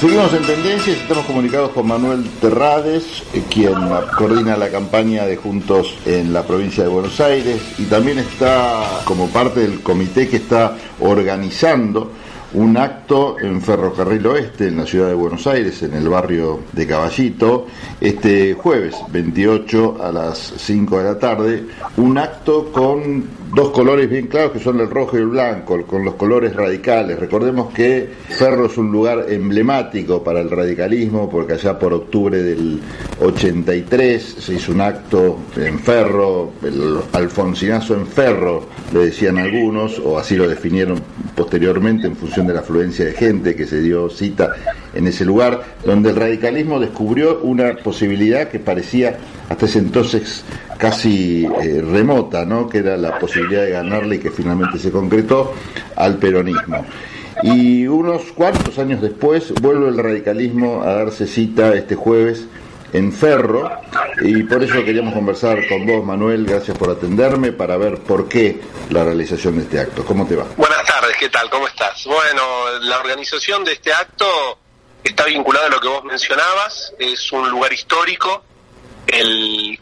Seguimos en tendencias, estamos comunicados con Manuel Terrades, eh, quien coordina la campaña de Juntos en la provincia de Buenos Aires y también está como parte del comité que está organizando un acto en Ferrocarril Oeste, en la ciudad de Buenos Aires, en el barrio de Caballito, este jueves 28 a las 5 de la tarde, un acto con dos colores bien claros que son el rojo y el blanco, con los colores radicales. Recordemos que Ferro es un lugar emblemático para el radicalismo, porque allá por octubre del 83 se hizo un acto en Ferro, el alfonsinazo en Ferro, le decían algunos, o así lo definieron posteriormente en función de la afluencia de gente que se dio cita en ese lugar, donde el radicalismo descubrió una posibilidad que parecía hasta ese entonces casi eh, remota, ¿no? que era la posibilidad de ganarle y que finalmente se concretó al peronismo. Y unos cuantos años después vuelve el radicalismo a darse cita este jueves en Ferro y por eso queríamos conversar con vos, Manuel, gracias por atenderme, para ver por qué la realización de este acto. ¿Cómo te va? Buenas tardes, ¿qué tal? ¿Cómo estás? Bueno, la organización de este acto está vinculada a lo que vos mencionabas, es un lugar histórico, el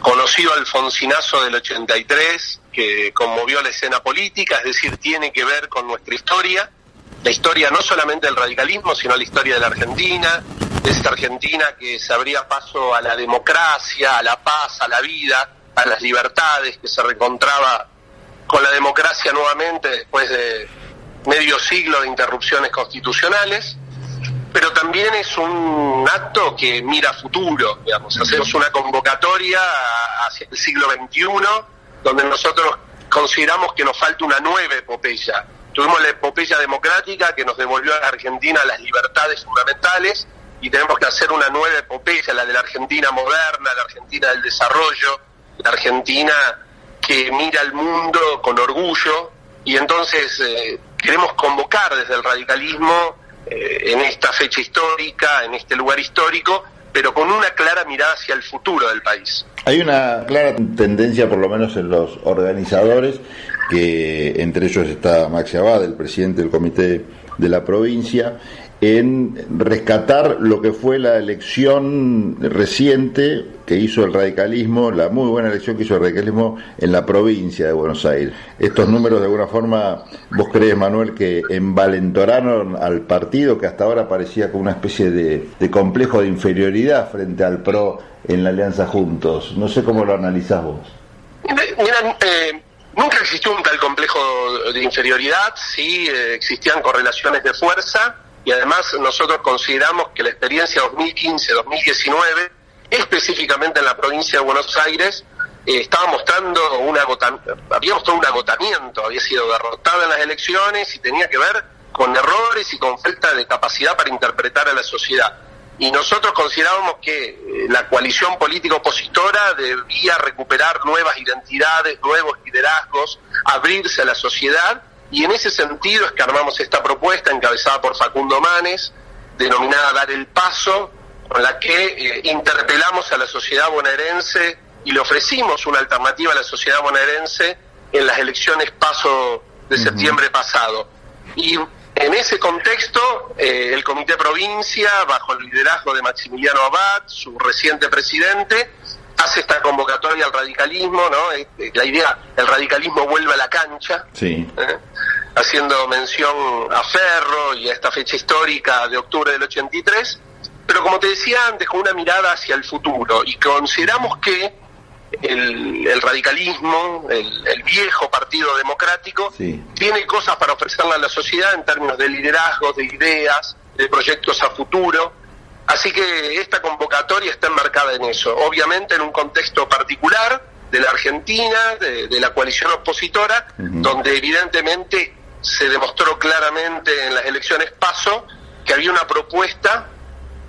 conocido Alfonsinazo del 83, que conmovió la escena política, es decir, tiene que ver con nuestra historia, la historia no solamente del radicalismo, sino la historia de la Argentina, de esta Argentina que se abría paso a la democracia, a la paz, a la vida, a las libertades, que se reencontraba con la democracia nuevamente después de medio siglo de interrupciones constitucionales pero también es un acto que mira futuro, digamos, hacemos una convocatoria hacia el siglo XXI, donde nosotros consideramos que nos falta una nueva epopeya. Tuvimos la epopeya democrática que nos devolvió a la Argentina las libertades fundamentales y tenemos que hacer una nueva epopeya, la de la Argentina moderna, la Argentina del desarrollo, la Argentina que mira al mundo con orgullo y entonces eh, queremos convocar desde el radicalismo eh, en esta fecha histórica, en este lugar histórico, pero con una clara mirada hacia el futuro del país. Hay una clara tendencia, por lo menos en los organizadores, que entre ellos está Maxi Abad, el presidente del comité de la provincia, en rescatar lo que fue la elección reciente que hizo el radicalismo, la muy buena elección que hizo el radicalismo en la provincia de Buenos Aires. Estos números, de alguna forma, vos crees, Manuel, que envalentoraron al partido que hasta ahora parecía como una especie de, complejo de inferioridad frente al PRO en la Alianza Juntos. No sé cómo lo analizás vos. Eh, nunca existió un tal complejo de inferioridad, sí eh, existían correlaciones de fuerza y además nosotros consideramos que la experiencia 2015-2019, específicamente en la provincia de Buenos Aires, eh, estaba mostrando un agotamiento, había mostrado un agotamiento, había sido derrotada en las elecciones y tenía que ver con errores y con falta de capacidad para interpretar a la sociedad. Y nosotros considerábamos que eh, la coalición política opositora debía recuperar nuevas identidades, nuevos liderazgos, abrirse a la sociedad y en ese sentido es que armamos esta propuesta encabezada por Facundo Manes, denominada Dar el Paso, con la que eh, interpelamos a la sociedad bonaerense y le ofrecimos una alternativa a la sociedad bonaerense en las elecciones paso de septiembre pasado. Y en ese contexto, eh, el Comité Provincia, bajo el liderazgo de Maximiliano Abad, su reciente presidente, hace esta convocatoria al radicalismo, ¿no? Eh, la idea, el radicalismo vuelve a la cancha, sí. ¿eh? haciendo mención a Ferro y a esta fecha histórica de octubre del 83, pero como te decía antes, con una mirada hacia el futuro, y consideramos que el, radicalismo, el, viejo partido democrático, tiene cosas para ofrecerle a la sociedad en términos de liderazgo, de ideas, de proyectos a futuro, Así que esta convocatoria está enmarcada en eso, obviamente en un contexto particular de la Argentina, de, la coalición opositora, donde evidentemente se demostró claramente en las elecciones PASO que había una propuesta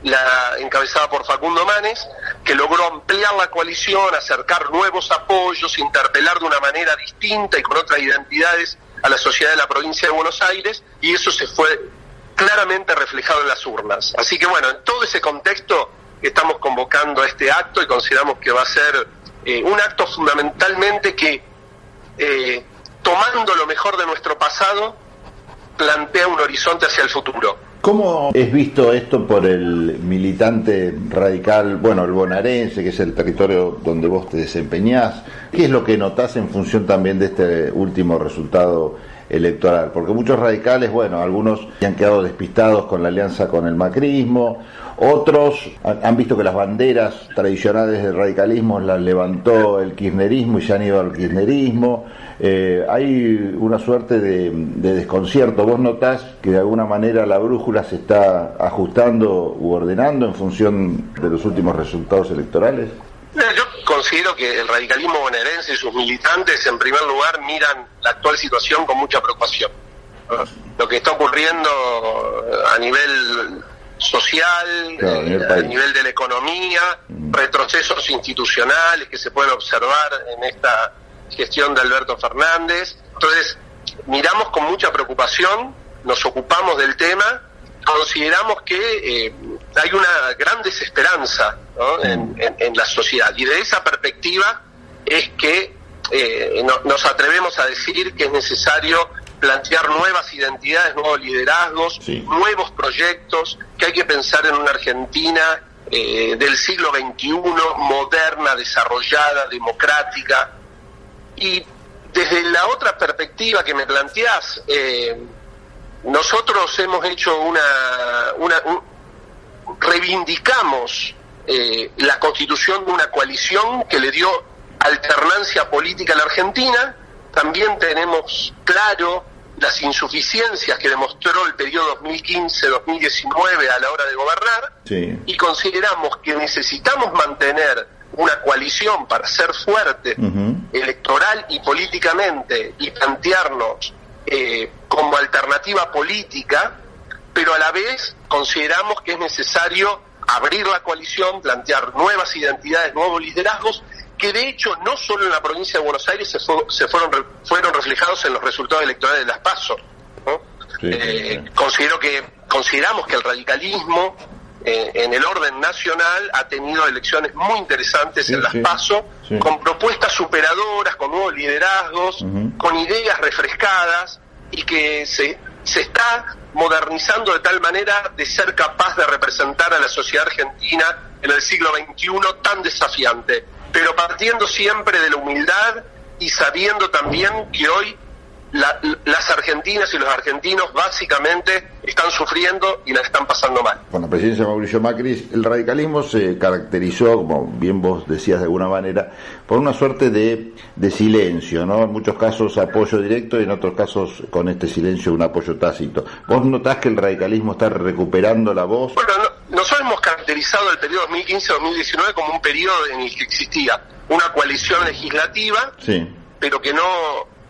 la encabezada por Facundo Manes, que logró ampliar la coalición, acercar nuevos apoyos, interpelar de una manera distinta y con otras identidades a la sociedad de la provincia de Buenos Aires, y eso se fue claramente reflejado en las urnas. Así que bueno, en todo ese contexto estamos convocando a este acto y consideramos que va a ser eh, un acto fundamentalmente que, eh, tomando lo mejor de nuestro pasado, plantea un horizonte hacia el futuro. ¿Cómo es visto esto por el militante radical, bueno, el bonaerense, que es el territorio donde vos te desempeñás? ¿Qué es lo que notás en función también de este último resultado electoral? Porque muchos radicales, bueno, algunos han quedado despistados con la alianza con el macrismo, otros han visto que las banderas tradicionales del radicalismo las levantó el kirchnerismo y se han ido al kirchnerismo. Eh, hay una suerte de, desconcierto. ¿Vos notás que de alguna manera la brújula se está ajustando u ordenando en función de los últimos resultados electorales? Considero que el radicalismo bonaerense y sus militantes, en primer lugar, miran la actual situación con mucha preocupación. Lo que está ocurriendo a nivel social, eh, a nivel de la economía, mm. retrocesos institucionales que se pueden observar en esta gestión de Alberto Fernández. Entonces, miramos con mucha preocupación, nos ocupamos del tema, consideramos que eh, hay una gran desesperanza mm. en, la sociedad y de esa perspectiva es que eh, nos atrevemos a decir que es necesario plantear nuevas identidades, nuevos liderazgos, nuevos proyectos, que hay que pensar en una Argentina eh, del siglo XXI, moderna, desarrollada, democrática. Y desde la otra perspectiva que me planteás, nosotros hemos hecho una... una reivindicamos eh, la constitución de una coalición que le dio alternancia política a la Argentina, también tenemos claro las insuficiencias que demostró el periodo 2015-2019 a la hora de gobernar. Y consideramos que necesitamos mantener una coalición para ser fuerte electoral y políticamente y plantearnos eh, como alternativa política, pero a la vez consideramos que es necesario abrir la coalición, plantear nuevas identidades, nuevos liderazgos que de hecho no solo en la provincia de Buenos Aires se, fueron, fueron reflejados en los resultados electorales de las PASO. Eh, considero que consideramos que el radicalismo eh, en el orden nacional ha tenido elecciones muy interesantes en las PASO, con propuestas superadoras, con nuevos liderazgos, con ideas refrescadas y que se, se está modernizando de tal manera de ser capaz de representar a la sociedad argentina en el siglo XXI tan desafiante. Pero partiendo siempre de la humildad y sabiendo también que hoy las argentinas y los argentinos básicamente están sufriendo y la están pasando mal. Con la presidencia de Mauricio Macri, el radicalismo se caracterizó, como bien vos decías de alguna manera, por una suerte de, de silencio, ¿no? En muchos casos apoyo directo y en otros casos con este silencio un apoyo tácito. ¿Vos notás que el radicalismo está recuperando la voz? Bueno, nosotros hemos caracterizado el periodo 2015-2019 como un periodo en el que existía una coalición legislativa, pero que no,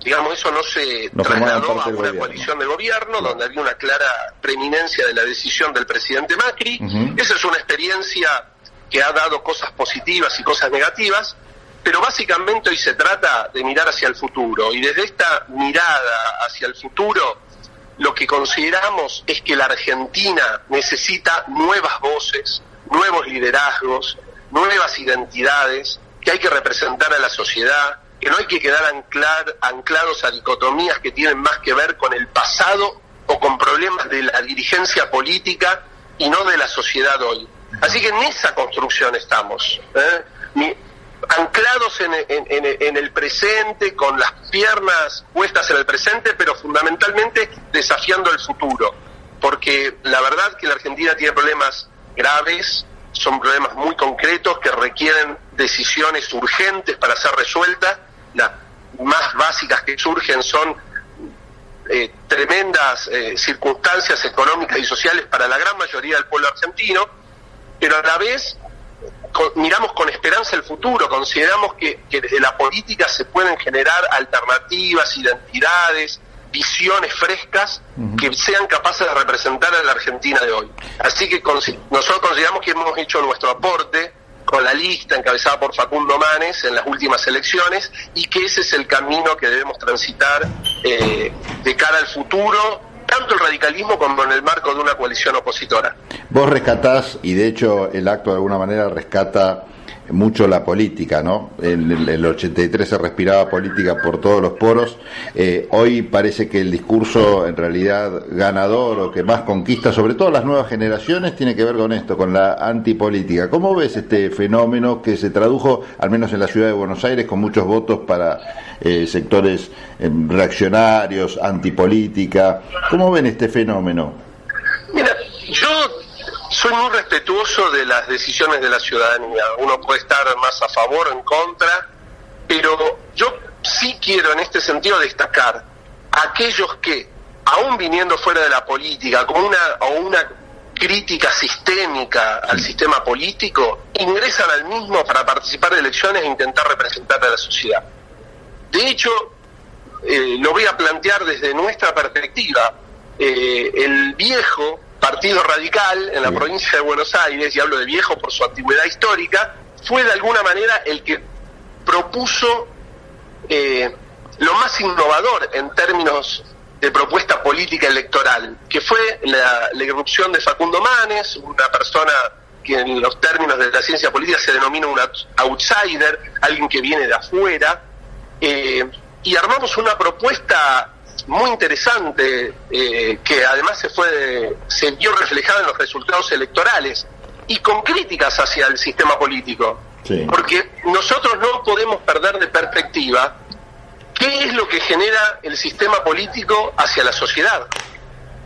digamos, eso no se trasladó a una coalición de gobierno, donde había una clara preeminencia de la decisión del presidente Macri. Esa es una experiencia que ha dado cosas positivas y cosas negativas, pero básicamente hoy se trata de mirar hacia el futuro, y desde esta mirada hacia el futuro, lo que consideramos es que la Argentina necesita nuevas voces, nuevos liderazgos, nuevas identidades que hay que representar a la sociedad, que no hay que quedar anclados a dicotomías que tienen más que ver con el pasado o con problemas de la dirigencia política y no de la sociedad hoy. Así que en esa construcción estamos. ¿eh? anclados en, el presente, con las piernas puestas en el presente, pero fundamentalmente desafiando el futuro. Porque la verdad que la Argentina tiene problemas graves, son problemas muy concretos que requieren decisiones urgentes para ser resueltas. Las más básicas que surgen son eh, tremendas eh, circunstancias económicas y sociales para la gran mayoría del pueblo argentino, pero a la vez miramos con esperanza el futuro, consideramos que, desde la política se pueden generar alternativas, identidades, visiones frescas que sean capaces de representar a la Argentina de hoy. Así que nosotros consideramos que hemos hecho nuestro aporte con la lista encabezada por Facundo Manes en las últimas elecciones y que ese es el camino que debemos transitar eh, de cara al futuro tanto el radicalismo como en el marco de una coalición opositora. Vos rescatás, y de hecho el acto de alguna manera rescata mucho la política, ¿no? En el, 83 se respiraba política por todos los poros. Eh, hoy parece que el discurso en realidad ganador o que más conquista, sobre todo las nuevas generaciones, tiene que ver con esto, con la antipolítica. ¿Cómo ves este fenómeno que se tradujo, al menos en la ciudad de Buenos Aires, con muchos votos para eh, sectores eh, reaccionarios, antipolítica? ¿Cómo ven este fenómeno? Mira, yo soy muy respetuoso de las decisiones de la ciudadanía. Uno puede estar más a favor o en contra, pero yo sí quiero en este sentido destacar a aquellos que, aún viniendo fuera de la política, con una, o una crítica sistémica al sistema político, ingresan al mismo para participar de elecciones e intentar representar a la sociedad. De hecho, eh, lo voy a plantear desde nuestra perspectiva. Eh, el viejo Partido Radical en la provincia de Buenos Aires, y hablo de viejo por su antigüedad histórica, fue de alguna manera el que propuso eh, lo más innovador en términos de propuesta política electoral, que fue la, irrupción de Facundo Manes, una persona que en los términos de la ciencia política se denomina un outsider, alguien que viene de afuera, eh, y armamos una propuesta muy interesante eh, que además se fue se vio reflejada en los resultados electorales y con críticas hacia el sistema político. Porque nosotros no podemos perder de perspectiva qué es lo que genera el sistema político hacia la sociedad.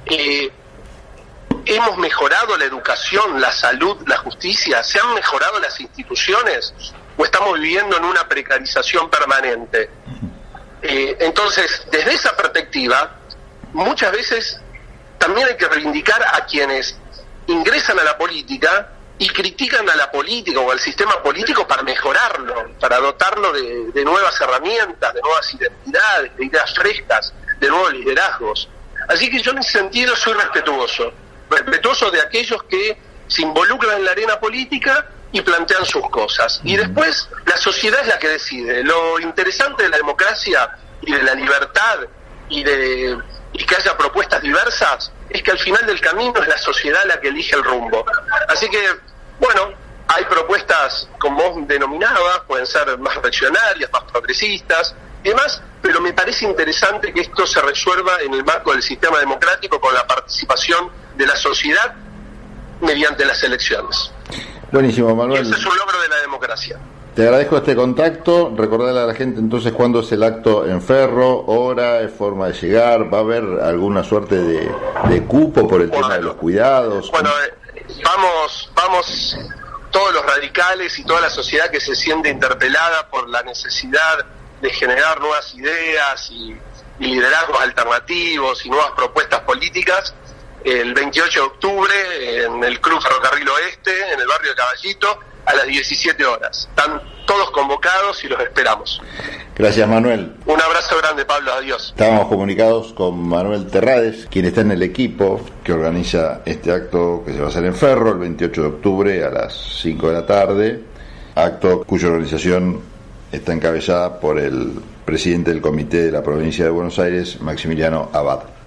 Eh, hemos mejorado la educación la salud la justicia se han mejorado las instituciones o estamos viviendo en una precarización permanente eh, entonces, desde esa perspectiva, muchas veces también hay que reivindicar a quienes ingresan a la política y critican a la política o al sistema político para mejorarlo, para dotarlo de, nuevas herramientas, de nuevas identidades, de ideas frescas, de nuevos liderazgos. Así que yo en ese sentido soy respetuoso, respetuoso de aquellos que se involucran en la arena política y plantean sus cosas. Y después la sociedad es la que decide. Lo interesante de la democracia y de la libertad y de y que haya propuestas diversas es que al final del camino es la sociedad la que elige el rumbo. Así que, bueno, hay propuestas, como vos denominabas, pueden ser más reaccionarias, más progresistas y demás, pero me parece interesante que esto se resuelva en el marco del sistema democrático con la participación de la sociedad mediante las elecciones. Buenísimo, Manuel. ese es un logro de la democracia. Te agradezco este contacto. Recordarle a la gente entonces cuándo es el acto en Ferro, hora, forma de llegar. ¿Va a haber alguna suerte de, cupo por el tema de los cuidados? Bueno, eh, vamos, vamos todos los radicales y toda la sociedad que se siente interpelada por la necesidad de generar nuevas ideas y liderazgos alternativos y nuevas propuestas políticas el 28 de octubre en el Club Ferrocarril Oeste, en el barrio de Caballito, a las 17 horas. Están todos convocados y los esperamos. Gracias, Manuel. Un abrazo grande, Pablo. Adiós. Estábamos comunicados con Manuel Terrades, quien está en el equipo que organiza este acto que se va a hacer en Ferro el 28 de octubre a las 5 de la tarde. Acto cuya organización está encabezada por el presidente del comité de la provincia de Buenos Aires, Maximiliano Abad.